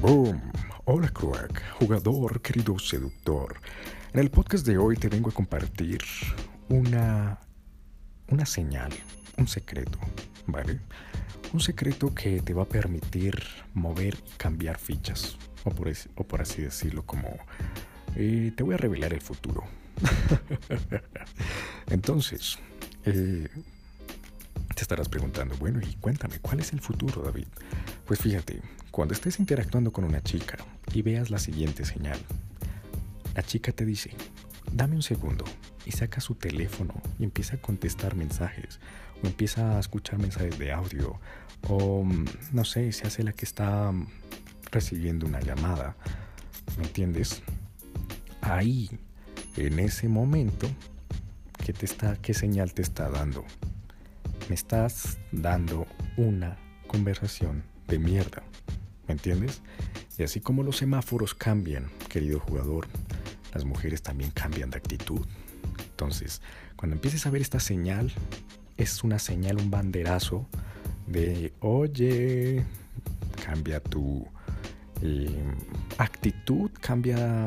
Boom. Hola crack, jugador, querido seductor. En el podcast de hoy te vengo a compartir una, una señal, un secreto, ¿vale? Un secreto que te va a permitir mover y cambiar fichas, o por, así decirlo, como eh, te voy a revelar el futuro. Entonces, eh, te estarás preguntando, bueno, y cuéntame, ¿cuál es el futuro, David? Pues fíjate, cuando estés interactuando con una chica y veas la siguiente señal, la chica te dice, dame un segundo, y saca su teléfono y empieza a contestar mensajes, o empieza a escuchar mensajes de audio, o mm, no sé, se hace la que está mm, recibiendo una llamada, ¿me entiendes? Ahí, en ese momento, ¿qué, te está, qué señal te está dando? Me estás dando una conversación de mierda. ¿Me entiendes? Y así como los semáforos cambian, querido jugador, las mujeres también cambian de actitud. Entonces, cuando empieces a ver esta señal, es una señal, un banderazo de, oye, cambia tu eh, actitud, cambia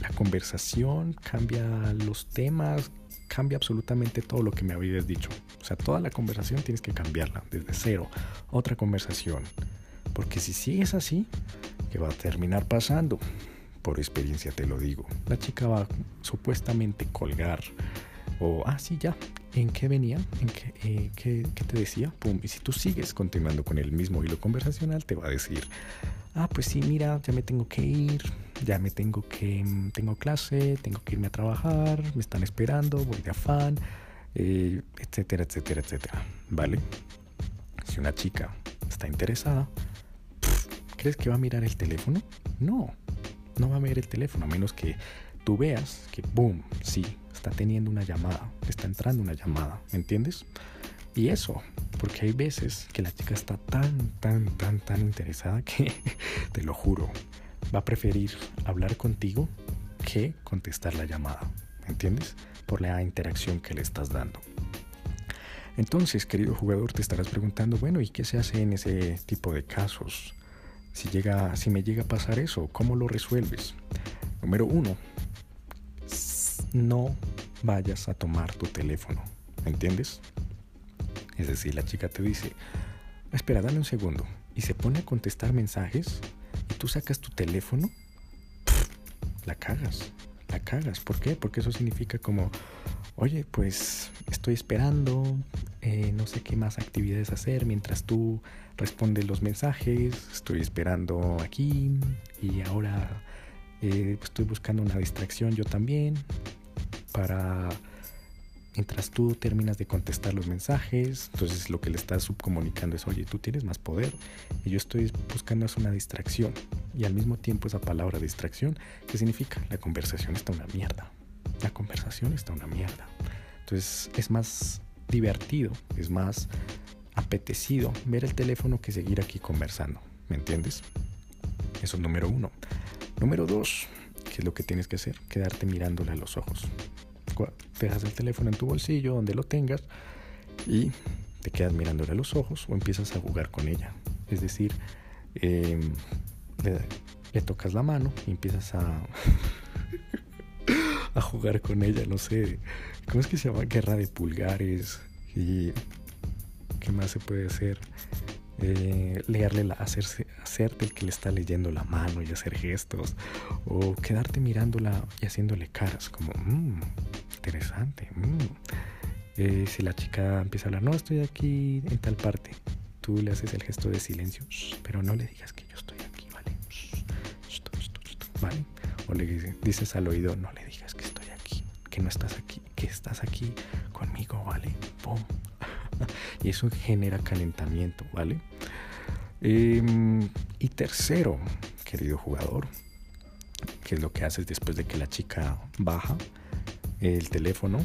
la conversación, cambia los temas, cambia absolutamente todo lo que me habías dicho. Toda la conversación tienes que cambiarla desde cero. Otra conversación. Porque si sigues así, ¿qué va a terminar pasando? Por experiencia te lo digo. La chica va a supuestamente colgar. O, ah, sí, ya. ¿En qué venía? ¿En qué, eh, qué, qué te decía? Y si tú sigues continuando con el mismo hilo conversacional, te va a decir, ah, pues sí, mira, ya me tengo que ir, ya me tengo que, mm, tengo clase, tengo que irme a trabajar, me están esperando, voy de afán, eh, etcétera, etcétera, etcétera. ¿Vale? Si una chica está interesada, ¿crees que va a mirar el teléfono? No, no va a mirar el teléfono, a menos que tú veas que, boom, sí, está teniendo una llamada, está entrando una llamada, ¿me entiendes? Y eso, porque hay veces que la chica está tan, tan, tan, tan interesada que, te lo juro, va a preferir hablar contigo que contestar la llamada, ¿me entiendes? Por la interacción que le estás dando. Entonces, querido jugador, te estarás preguntando, bueno, ¿y qué se hace en ese tipo de casos? Si, llega, si me llega a pasar eso, ¿cómo lo resuelves? Número uno, no vayas a tomar tu teléfono, ¿me entiendes? Es decir, la chica te dice, espera, dame un segundo, y se pone a contestar mensajes, y tú sacas tu teléfono, la cagas, la cagas. ¿Por qué? Porque eso significa como, oye, pues estoy esperando, eh, no sé qué más actividades hacer mientras tú respondes los mensajes, estoy esperando aquí y ahora eh, estoy buscando una distracción yo también para mientras tú terminas de contestar los mensajes, entonces lo que le estás subcomunicando es, oye, tú tienes más poder y yo estoy buscando es una distracción. Y al mismo tiempo esa palabra distracción, ¿qué significa? La conversación está una mierda. La conversación está una mierda. Entonces es más divertido, es más apetecido ver el teléfono que seguir aquí conversando. ¿Me entiendes? Eso es número uno. Número dos, ¿qué es lo que tienes que hacer? Quedarte mirándole a los ojos dejas el teléfono en tu bolsillo, donde lo tengas, y te quedas mirándole a los ojos o empiezas a jugar con ella. Es decir, em, le, tocas la mano y empiezas a, a jugar con ella, no sé, ¿cómo es que se llama? Guerra de pulgares y qué más se puede hacer. Eh, leerle la, hacerse, hacerte el que le está leyendo la mano y hacer gestos o quedarte mirándola y haciéndole caras como mmm, interesante. Mm. Eh, si la chica empieza a hablar, no, estoy aquí en tal parte, tú le haces el gesto de silencio, pero no le digas que yo estoy aquí, ¿vale? ¿Vale? O le dices al oído, no le digas que estoy aquí, que no estás aquí, que estás aquí conmigo, ¿vale? ¡Pum! y eso genera calentamiento, ¿vale? Em, y tercero, querido jugador, ¿qué es lo que haces después de que la chica baja? el teléfono,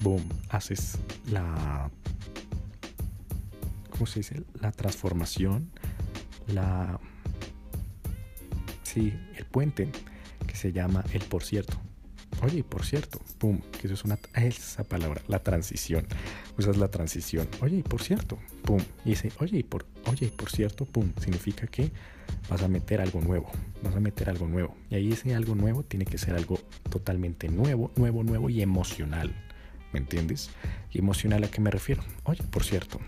boom, haces la, ¿cómo se dice? La transformación, la, sí, el puente que se llama el por cierto. Oye, y por cierto, pum, que eso es una esa palabra, la transición. Usas la transición. Oye, y por cierto, pum. Y dice, oye, y por, oye, y por cierto, pum, significa que vas a meter algo nuevo. Vas a meter algo nuevo. Y ahí ese algo nuevo tiene que ser algo totalmente nuevo, nuevo, nuevo y emocional. ¿Me entiendes? ¿Y emocional a qué me refiero? Oye, por cierto,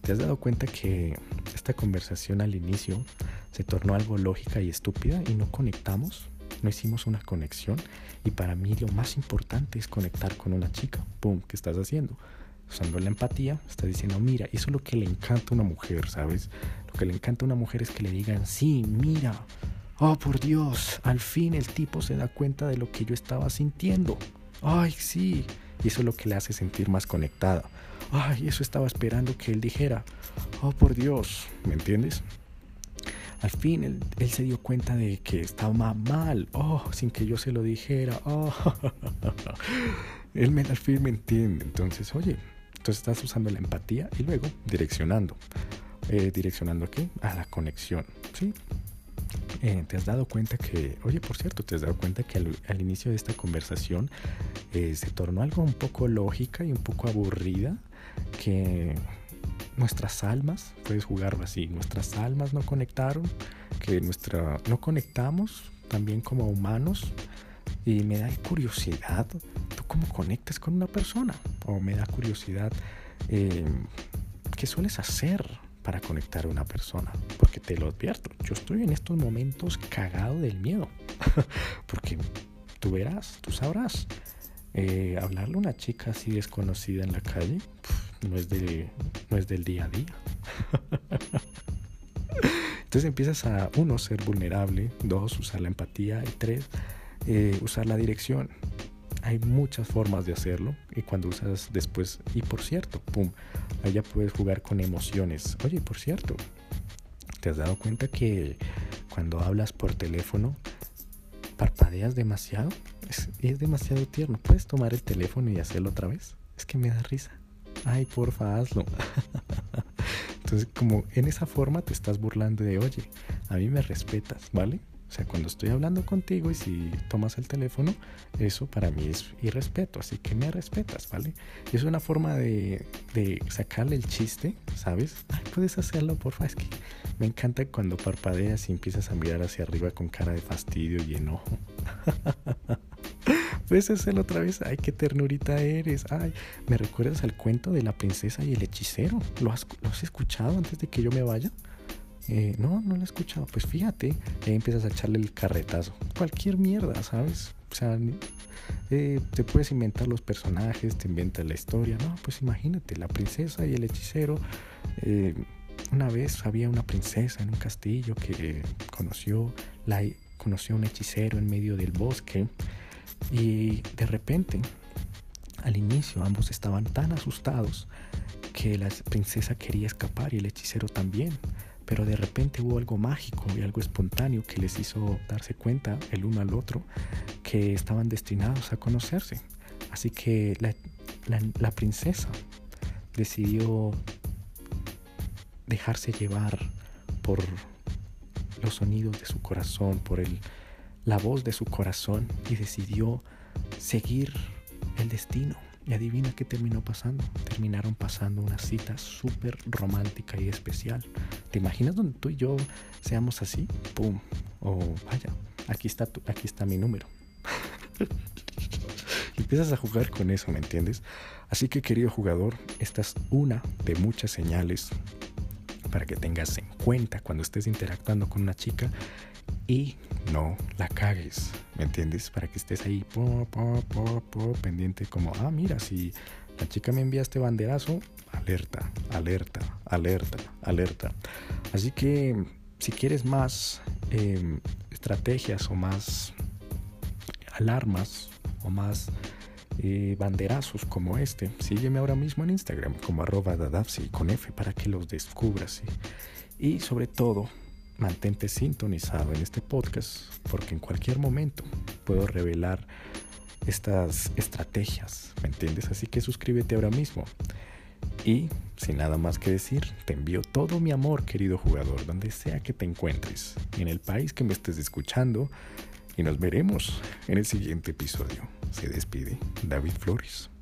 ¿te has dado cuenta que esta conversación al inicio se tornó algo lógica y estúpida y no conectamos? No hicimos una conexión y para mí lo más importante es conectar con una chica. ¡Pum! ¿Qué estás haciendo? Usando la empatía, estás diciendo, mira, eso es lo que le encanta a una mujer, ¿sabes? Lo que le encanta a una mujer es que le digan, sí, mira, oh por Dios, al fin el tipo se da cuenta de lo que yo estaba sintiendo. Ay, sí, y eso es lo que le hace sentir más conectada. Ay, eso estaba esperando que él dijera. Oh, por Dios, ¿me entiendes? Al fin él, se dio cuenta de que estaba mal. Oh, sin que yo se lo dijera. Oh, él me, al fin me entiende. Entonces, oye, entonces estás usando la empatía y luego direccionando. Eh, ¿Direccionando a qué? A la conexión. ¿Sí? Eh, te has dado cuenta que, oye, por cierto, te has dado cuenta que al, inicio de esta conversación eh, se tornó algo un poco lógica y un poco aburrida, que nuestras almas, puedes jugarlo así, nuestras almas no conectaron, que nuestra, no conectamos también como humanos, y me da curiosidad, ¿tú cómo conectas con una persona? O me da curiosidad, eh, ¿qué sueles hacer? para conectar a una persona. Porque te lo advierto, yo estoy en estos momentos cagado del miedo. porque tú verás, tú sabrás. Eh, hablarle a una chica así desconocida en la calle no, es de, no es del día a día. Entonces empiezas a, uno, ser vulnerable, dos, usar la empatía y tres, eh, usar la dirección. Hay muchas formas de hacerlo y cuando usas después, y por cierto, pum, allá puedes jugar con emociones. Oye, por cierto, ¿te has dado cuenta que cuando hablas por teléfono parpadeas demasiado? Es, es demasiado tierno. ¿Puedes tomar el teléfono y hacerlo otra vez? Es que me da risa. Ay, porfa, hazlo. Entonces, como en esa forma te estás burlando de, oye, a mí me respetas, ¿vale? O sea, cuando estoy hablando contigo y si tomas el teléfono, eso para mí es irrespeto, así que me respetas, ¿vale? Es una forma de, sacarle el chiste, ¿sabes? puedes hacerlo, porfa, es que me encanta cuando parpadeas y empiezas a mirar hacia arriba con cara de fastidio y enojo. Puedes hacerlo otra vez. Ay, qué ternurita eres. Ay, me recuerdas al cuento de la princesa y el hechicero. ¿Lo has, ¿Lo has escuchado antes de que yo me vaya? Eh, no, no lo he escuchado. Pues fíjate, ahí empiezas a echarle el carretazo. Cualquier mierda, ¿sabes? O sea, eh, te puedes inventar los personajes, te inventas la historia. No, pues imagínate, la princesa y el hechicero. Eh, una vez había una princesa en un castillo que conoció, la, conoció a un hechicero en medio del bosque y de repente, al inicio ambos estaban tan asustados que la princesa quería escapar y el hechicero también pero de repente hubo algo mágico y algo espontáneo que les hizo darse cuenta el uno al otro que estaban destinados a conocerse. Así que la, princesa decidió dejarse llevar por los sonidos de su corazón, por el, la voz de su corazón y decidió seguir el destino. Y adivina qué terminó pasando. Terminaron pasando una cita súper romántica y especial. ¿Te imaginas donde tú y yo seamos así? ¡Pum! O vaya, aquí está, tu, aquí está mi número. empiezas a jugar con eso, ¿me entiendes? Así que querido jugador, esta es una de muchas señales para que tengas en cuenta cuando estés interactuando con una chica y no la cagues, ¿me entiendes? Para que estés ahí pendiente como, ah, mira, si la chica me envía este banderazo, alerta, alerta, alerta, alerta. Así que si quieres más em, estrategias o más alarmas o más eh, banderazos como este, sígueme ahora mismo en Instagram como arroba dadapsi con F para que los descubras. Y sobre todo, mantente sintonizado en este podcast porque en cualquier momento puedo revelar estas estrategias, ¿me entiendes? Así que suscríbete ahora mismo. Y sin nada más que decir, te envío todo mi amor, querido jugador, donde sea que te encuentres, en el país que me estés escuchando, y nos veremos en el siguiente episodio. Se despide David Flores.